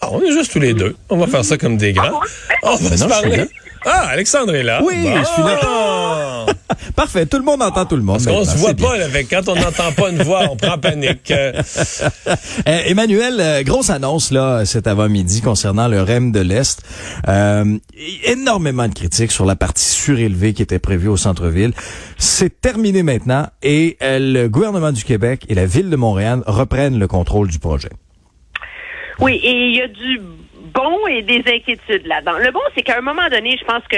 Ah, on est juste tous les deux. On va faire ça comme des grands. On va se parler. Ah, Alexandre est là. Oui, je suis là. Parfait, tout le monde entend tout le monde. Parce qu'on se voit pas, là, avec quand on n'entend pas une voix, on prend panique. Euh, Euh, Emmanuel, euh, grosse annonce là cet avant-midi concernant le REM de l'Est. Euh, énormément de critiques sur la partie surélevée qui était prévue au centre-ville. C'est terminé maintenant et euh, le gouvernement du Québec et la ville de Montréal reprennent le contrôle du projet. Oui, et il y a du bon et des inquiétudes là-dedans. Le bon, c'est qu'à un moment donné, je pense que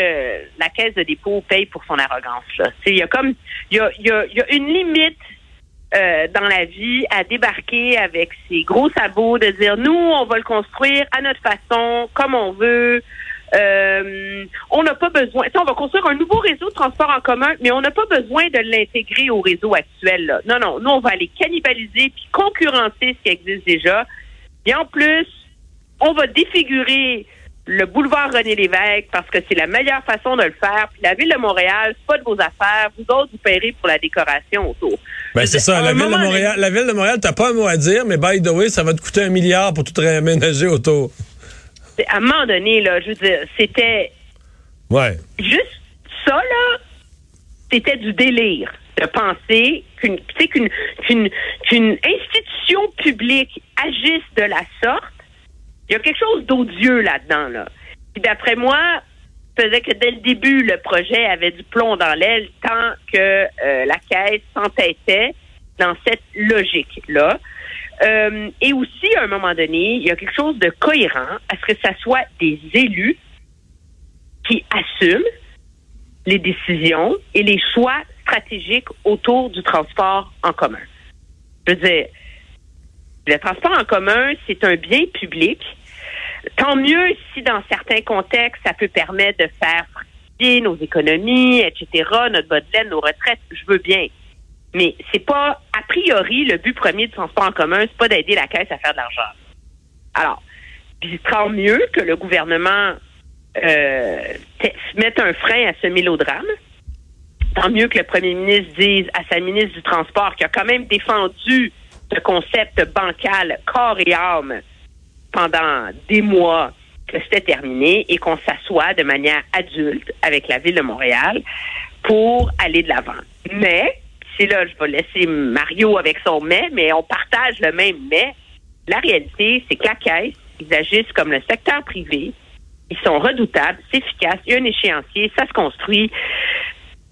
la caisse de dépôt paye pour son arrogance. Il y a comme il y a, y a- y a une limite euh, dans la vie à débarquer avec ses gros sabots, de dire nous, on va le construire à notre façon, comme on veut. Euh, on n'a pas besoin. sais, on va construire un nouveau réseau de transport en commun, mais on n'a pas besoin de l'intégrer au réseau actuel. Là. Non, non. Nous, on va aller cannibaliser puis concurrencer ce qui existe déjà. Et en plus, on va défigurer le boulevard René Lévesque parce que c'est la meilleure façon de le faire. Puis la ville de Montréal, c'est pas de vos affaires. Vous autres, vous paierez pour la décoration autour. Ben, c'est ça. La ville, de Montréal, la ville de Montréal, t'as pas un mot à dire, mais by the way, ça va te coûter un milliard pour tout réaménager autour. à un moment donné, là, je veux dire, c'était Ouais. juste ça, là, c'était du délire de penser qu'une tu sais, qu'une qu'une qu'une institution publique agisse de la sorte. Il y a quelque chose d'odieux là-dedans, là. Puis d'après moi, faisait que dès le début, le projet avait du plomb dans l'aile tant que euh, la caisse s'entêtait dans cette logique-là. Euh, et aussi, à un moment donné, il y a quelque chose de cohérent à ce que ça soit des élus qui assument les décisions et les choix stratégiques autour du transport en commun. Je veux dire, le transport en commun, c'est un bien public. Tant mieux si dans certains contextes, ça peut permettre de faire nos économies, etc., notre bas de laine, nos retraites, je veux bien. Mais c'est pas, a priori, le but premier du transport en commun, c'est pas d'aider la caisse à faire de l'argent. Alors, tant mieux que le gouvernement euh, te- mette un frein à ce mélodrame. Tant mieux que le premier ministre dise à sa ministre du Transport, qui a quand même défendu ce concept bancal corps et âme pendant des mois, que c'était terminé et qu'on s'assoit de manière adulte avec la ville de Montréal pour aller de l'avant. Mais, c'est là, je vais laisser Mario avec son mais, mais on partage le même mais. La réalité, c'est que la caisse, ils agissent comme le secteur privé. Ils sont redoutables, c'est efficace. Il y a un échéancier, ça se construit,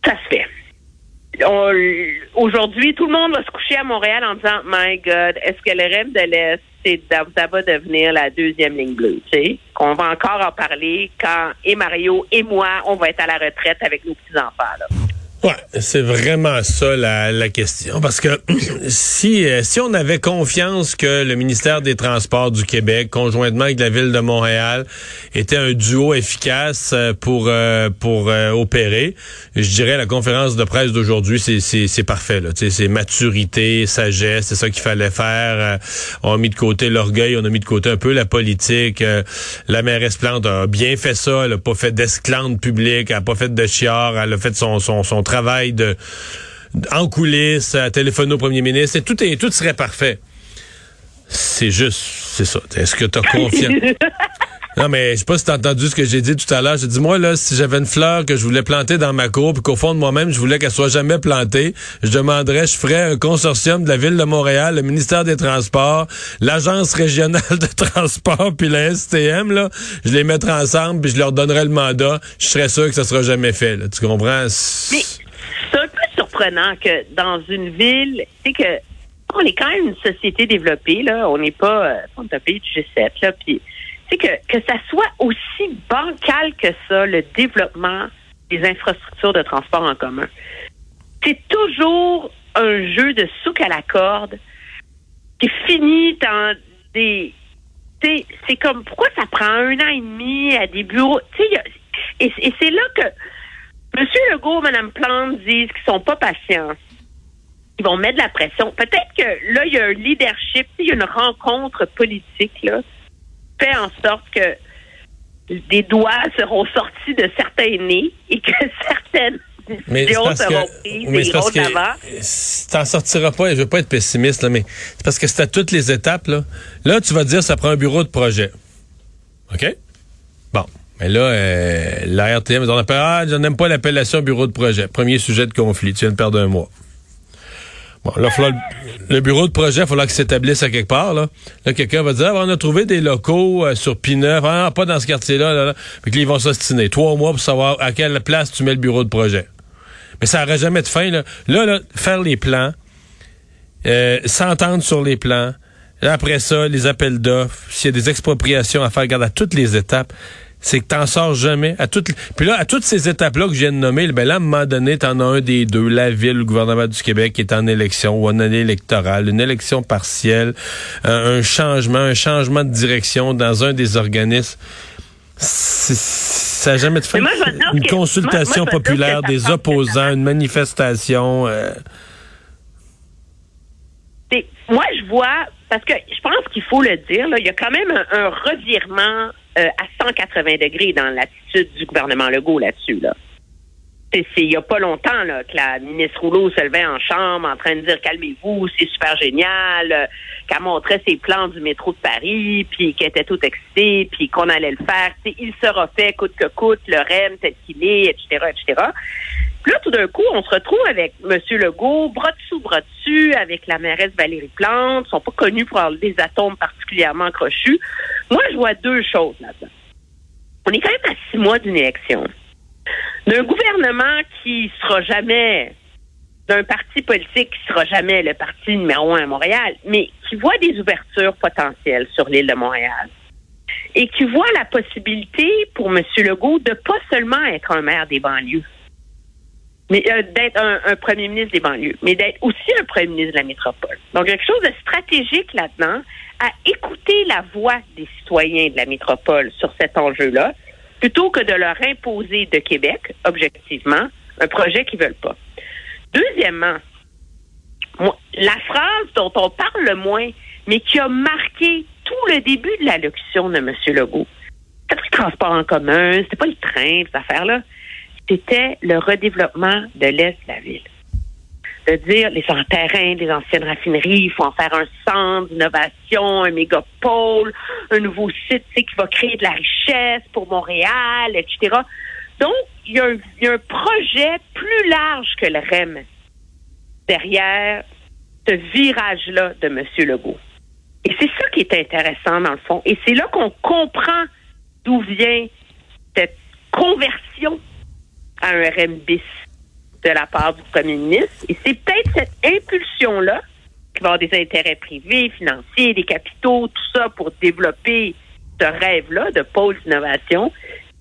ça se fait. Aujourd'hui, tout le monde va se coucher à Montréal en disant My God, est-ce que le rêve de l'Est, c'est va devenir la deuxième ligne bleue, tu sais? Qu'on va encore en parler quand et Mario et moi, on va être à la retraite avec nos petits-enfants, là. Ouais, c'est vraiment ça la, la question. Parce que si, euh, si on avait confiance que le ministère des Transports du Québec, conjointement avec la ville de Montréal, était un duo efficace euh, pour euh, pour opérer, je dirais la conférence de presse d'aujourd'hui, c'est parfait. C'est maturité, sagesse, c'est ça qu'il fallait faire. On a mis de côté l'orgueil, on a mis de côté un peu la politique. La mairesse Plante a bien fait ça, elle a pas fait d'esclande publique, elle a pas fait de chiard, elle a fait son son son travail de en coulisses, à téléphoner au premier ministre, et tout est tout serait parfait. C'est juste, c'est ça. Est-ce que tu as confiance? Non, mais je sais pas si t'as entendu ce que j'ai dit tout à l'heure. J'ai dit, moi, là, si j'avais une fleur que je voulais planter dans ma cour, puis qu'au fond de moi-même, je voulais qu'elle soit jamais plantée, je demanderais, je ferais un consortium de la Ville de Montréal, le ministère des Transports, l'Agence régionale de transport, puis la STM, là, je les mettrais ensemble, puis je leur donnerais le mandat. Je serais sûr que ça sera jamais fait, là. Tu comprends? Mais c'est un peu surprenant que dans une ville, tu sais que on est quand même une société développée, là. On n'est pas, euh, on est un pays du G7, là. Puis, sais que, ça soit aussi bancal que ça, le développement des infrastructures de transport en commun. C'est toujours un jeu de souk à la corde qui finit dans des. C'est comme pourquoi ça prend un an et demi à des bureaux? Et c'est là que M. Legault, Mme Plante disent qu'ils sont pas patients. Ils vont mettre de la pression. Peut-être que là, il y a un leadership, il y a une rencontre politique, là, fait en sorte que des doigts seront sortis de certains nez et que certaines mais décisions parce seront que, prises mais c'est parce que t'en sortiras pas, je veux pas être pessimiste, là, mais c'est parce que c'est à toutes les étapes, là. Là, tu vas dire, ça prend un bureau de projet. OK? Bon. Mais là, euh, la RTM, on appelle, ah, je n'aime pas l'appellation bureau de projet. Premier sujet de conflit. Tu viens de perdre un mois. Bon, là, falloir- le bureau de projet, il falloir qu'il s'établisse à quelque part. Là, là quelqu'un va dire, ah, on a trouvé des locaux euh, sur Pineuf. Ah, pas dans ce quartier-là. Là, là. Puis que là, ils vont s'ostiner. Trois mois pour savoir à quelle place tu mets le bureau de projet. Mais ça n'aurait jamais de fin. Là, là, là, faire les plans, euh, s'entendre sur les plans. Là, après ça, les appels d'offres, s'il y a des expropriations à faire, regarde à toutes les étapes, c'est que t'en sors jamais. À toutes, puis là, à toutes ces étapes-là que je viens de nommer, ben là, à un moment donné, t'en as un des deux, la ville, le gouvernement du Québec qui est en élection ou en année électorale, une élection partielle, un changement, un changement de direction dans un des organismes. Ça n'a jamais de. Mais moi, Une que- consultation moi- moi, populaire des opposants, une manifestation. euh, moi, je vois, parce que je pense qu'il faut le dire, là, il y a quand même un, revirement euh, à 180 degrés dans l'attitude du gouvernement Legault là-dessus. Là. C'est il y a pas longtemps là, que la ministre Rouleau se levait en chambre en train de dire calmez-vous, c'est super génial, euh, qu'elle montrait ses plans du métro de Paris, puis qu'elle était toute excitée, puis qu'on allait le faire. Tu sais, il sera fait coûte que coûte, le REM tel qu'il est, etc., etc. Puis là, tout d'un coup, on se retrouve avec M. Legault, bras dessous, bras dessus, avec la mairesse Valérie Plante. Ils sont pas connus pour avoir des atomes particulièrement crochus. Moi, je vois deux choses là-dedans. On est quand même à six mois d'une élection. D'un gouvernement qui sera jamais d'un parti politique qui sera jamais le parti numéro un à Montréal, mais qui voit des ouvertures potentielles sur l'île de Montréal et qui voit la possibilité pour M. Legault de pas seulement être un maire des banlieues, mais euh, d'être un, premier ministre des banlieues, mais d'être aussi un premier ministre de la métropole. Donc, quelque chose de stratégique là-dedans à écouter la voix des citoyens de la métropole sur cet enjeu-là, plutôt que de leur imposer de Québec, objectivement, un projet qu'ils veulent pas. Deuxièmement, moi, la phrase dont on parle le moins, mais qui a marqué tout le début de l'allocution de M. Legault, c'était le transport en commun, c'était pas le train, cette affaire-là, c'était le redéveloppement de l'Est de la ville. De dire les terrains, les anciennes raffineries, il faut en faire un centre d'innovation, un mégapôle, un nouveau site qui va créer de la richesse pour Montréal, etc. Donc, il y, y a un projet plus large que le REM derrière ce virage-là de M. Legault. Et c'est ça qui est intéressant dans le fond. Et c'est là qu'on comprend d'où vient cette conversion à un RM bis de la part du premier ministre. Et c'est peut-être cette impulsion-là qui va avoir des intérêts privés, financiers, des capitaux, tout ça pour développer ce rêve-là de pôle d'innovation,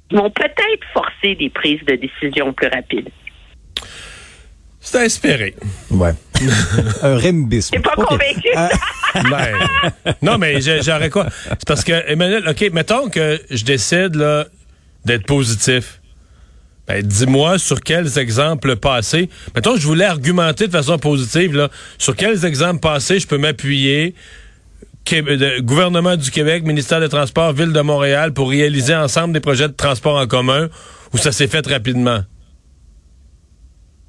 qui vont peut-être forcer des prises de décision plus rapides. C'est à espérer. Ouais. un rembis. T'es pas convaincu? Ah, Ben, non, mais j'aurais quoi? C'est parce que, Emmanuel, OK, mettons que je décide là, d'être positif. Ben, dis-moi sur quels exemples passés? Mettons je voulais argumenter de façon positive, là, sur quels exemples passés je peux m'appuyer? Gouvernement du Québec, ministère des Transports, Ville de Montréal, pour réaliser ensemble des projets de transport en commun où ça s'est fait rapidement?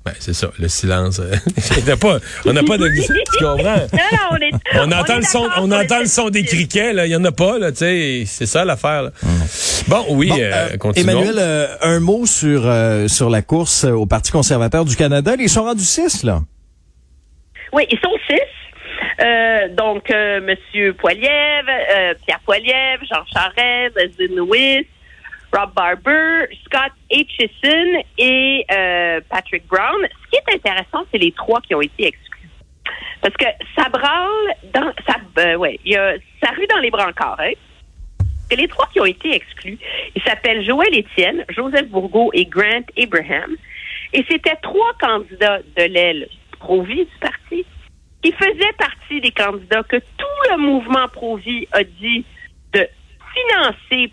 Ben, c'est ça, le silence. euh, on n'a pas, on n'a pas de, tu comprends? Non, non, on est. On entend est le son, on entend le son des criquets, là. Il y en a pas, là, tu sais. C'est ça l'affaire, là. Bon, oui, Bon, euh, euh, continuons. Emmanuel, euh, un mot sur euh, sur la course au Parti conservateur du Canada. Ils sont rendus six, là. Oui, ils sont six. Euh, donc, euh, Monsieur Poiliev, euh, Pierre Poiliev, Jean Charest, Leslie Lewis, Rob Barber, Scott Aitchison et euh, Patrick Brown. Ce qui est intéressant, c'est les trois qui ont été exclus. Parce que ça branle dans ça euh, ça rue dans les brancards, hein? que les trois qui ont été exclus, ils s'appellent Joël Étienne, Joseph Bourgault et Grant Abraham. Et c'était trois candidats de l'aile pro-vie du parti qui faisaient partie des candidats que tout le mouvement pro-vie a dit de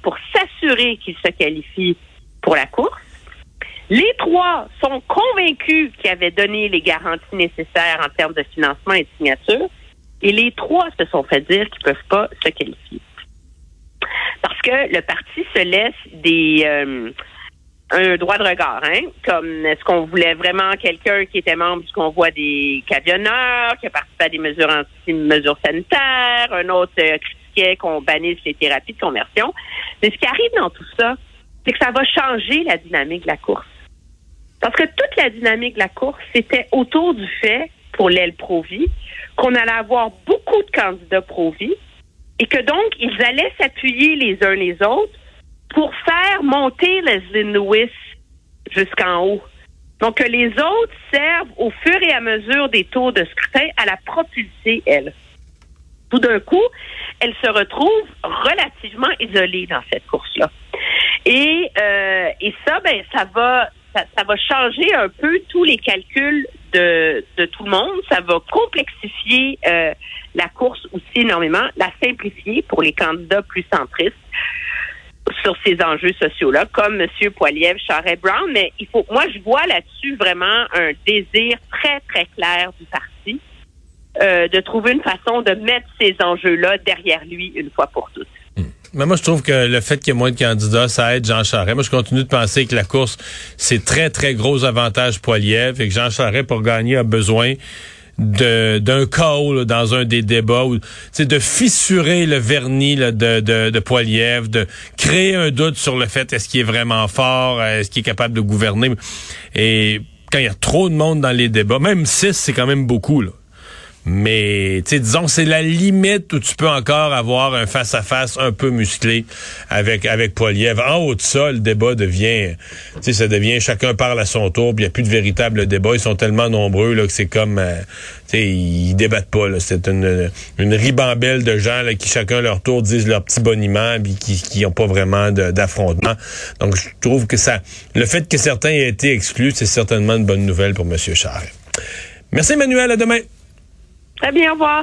pour s'assurer qu'ils se qualifient pour la course. Les trois sont convaincus qu'ils avaient donné les garanties nécessaires en termes de financement et de signature. Et les trois se sont fait dire qu'ils ne peuvent pas se qualifier. Parce que le parti se laisse des euh, un droit de regard, hein? Comme est-ce qu'on voulait vraiment quelqu'un qui était membre du convoi des camionneurs, qui a participé à des mesures anti mesures sanitaires, un autre euh, qu'on bannisse les thérapies de conversion. Mais ce qui arrive dans tout ça, c'est que ça va changer la dynamique de la course. Parce que toute la dynamique de la course, c'était autour du fait, pour l'aile Provi, qu'on allait avoir beaucoup de candidats Provi et que donc, ils allaient s'appuyer les uns les autres pour faire monter Leslie Lewis jusqu'en haut. Donc, que les autres servent au fur et à mesure des tours de scrutin à la propulser, elle. Tout d'un coup, elle se retrouve relativement isolée dans cette course-là. Et, euh, et ça, ben, ça va, ça, ça, va changer un peu tous les calculs de, de tout le monde. Ça va complexifier euh, la course aussi énormément, la simplifier pour les candidats plus centristes sur ces enjeux sociaux-là, comme M. Poiliev, Charest Brown, mais il faut, moi, je vois là-dessus vraiment un désir très, très clair du parti euh, de trouver une façon de mettre ces enjeux-là derrière lui une fois pour toutes. Mais moi, je trouve que le fait qu'il y ait moins de candidats, ça aide Jean Charest. Moi, je continue de penser que la course, c'est très, très gros avantage Poiliev et que Jean Charest, pour gagner, a besoin d'un chaos dans un des débats ou de fissurer le vernis de, de, de Poiliev, de créer un doute sur le fait est-ce qu'il est vraiment fort, est-ce qu'il est capable de gouverner. Et quand il y a trop de monde dans les débats, même six, c'est quand même beaucoup. Là. Mais, disons, c'est la limite où tu peux encore avoir un face-à-face un peu musclé avec avec Poiliev. En haut de ça, le débat devient, ça devient chacun parle à son tour, il n'y a plus de véritable débat. Ils sont tellement nombreux là que c'est comme, euh, ils débattent pas. C'est une, ribambelle de gens qui chacun leur tour disent leur petit boniment, puis qui qui ont pas vraiment d'affrontement. Donc, je trouve que ça, le fait que certains aient été exclus, c'est certainement une bonne nouvelle pour M. Charest. Merci, Emmanuel. À demain. Très bien, au revoir.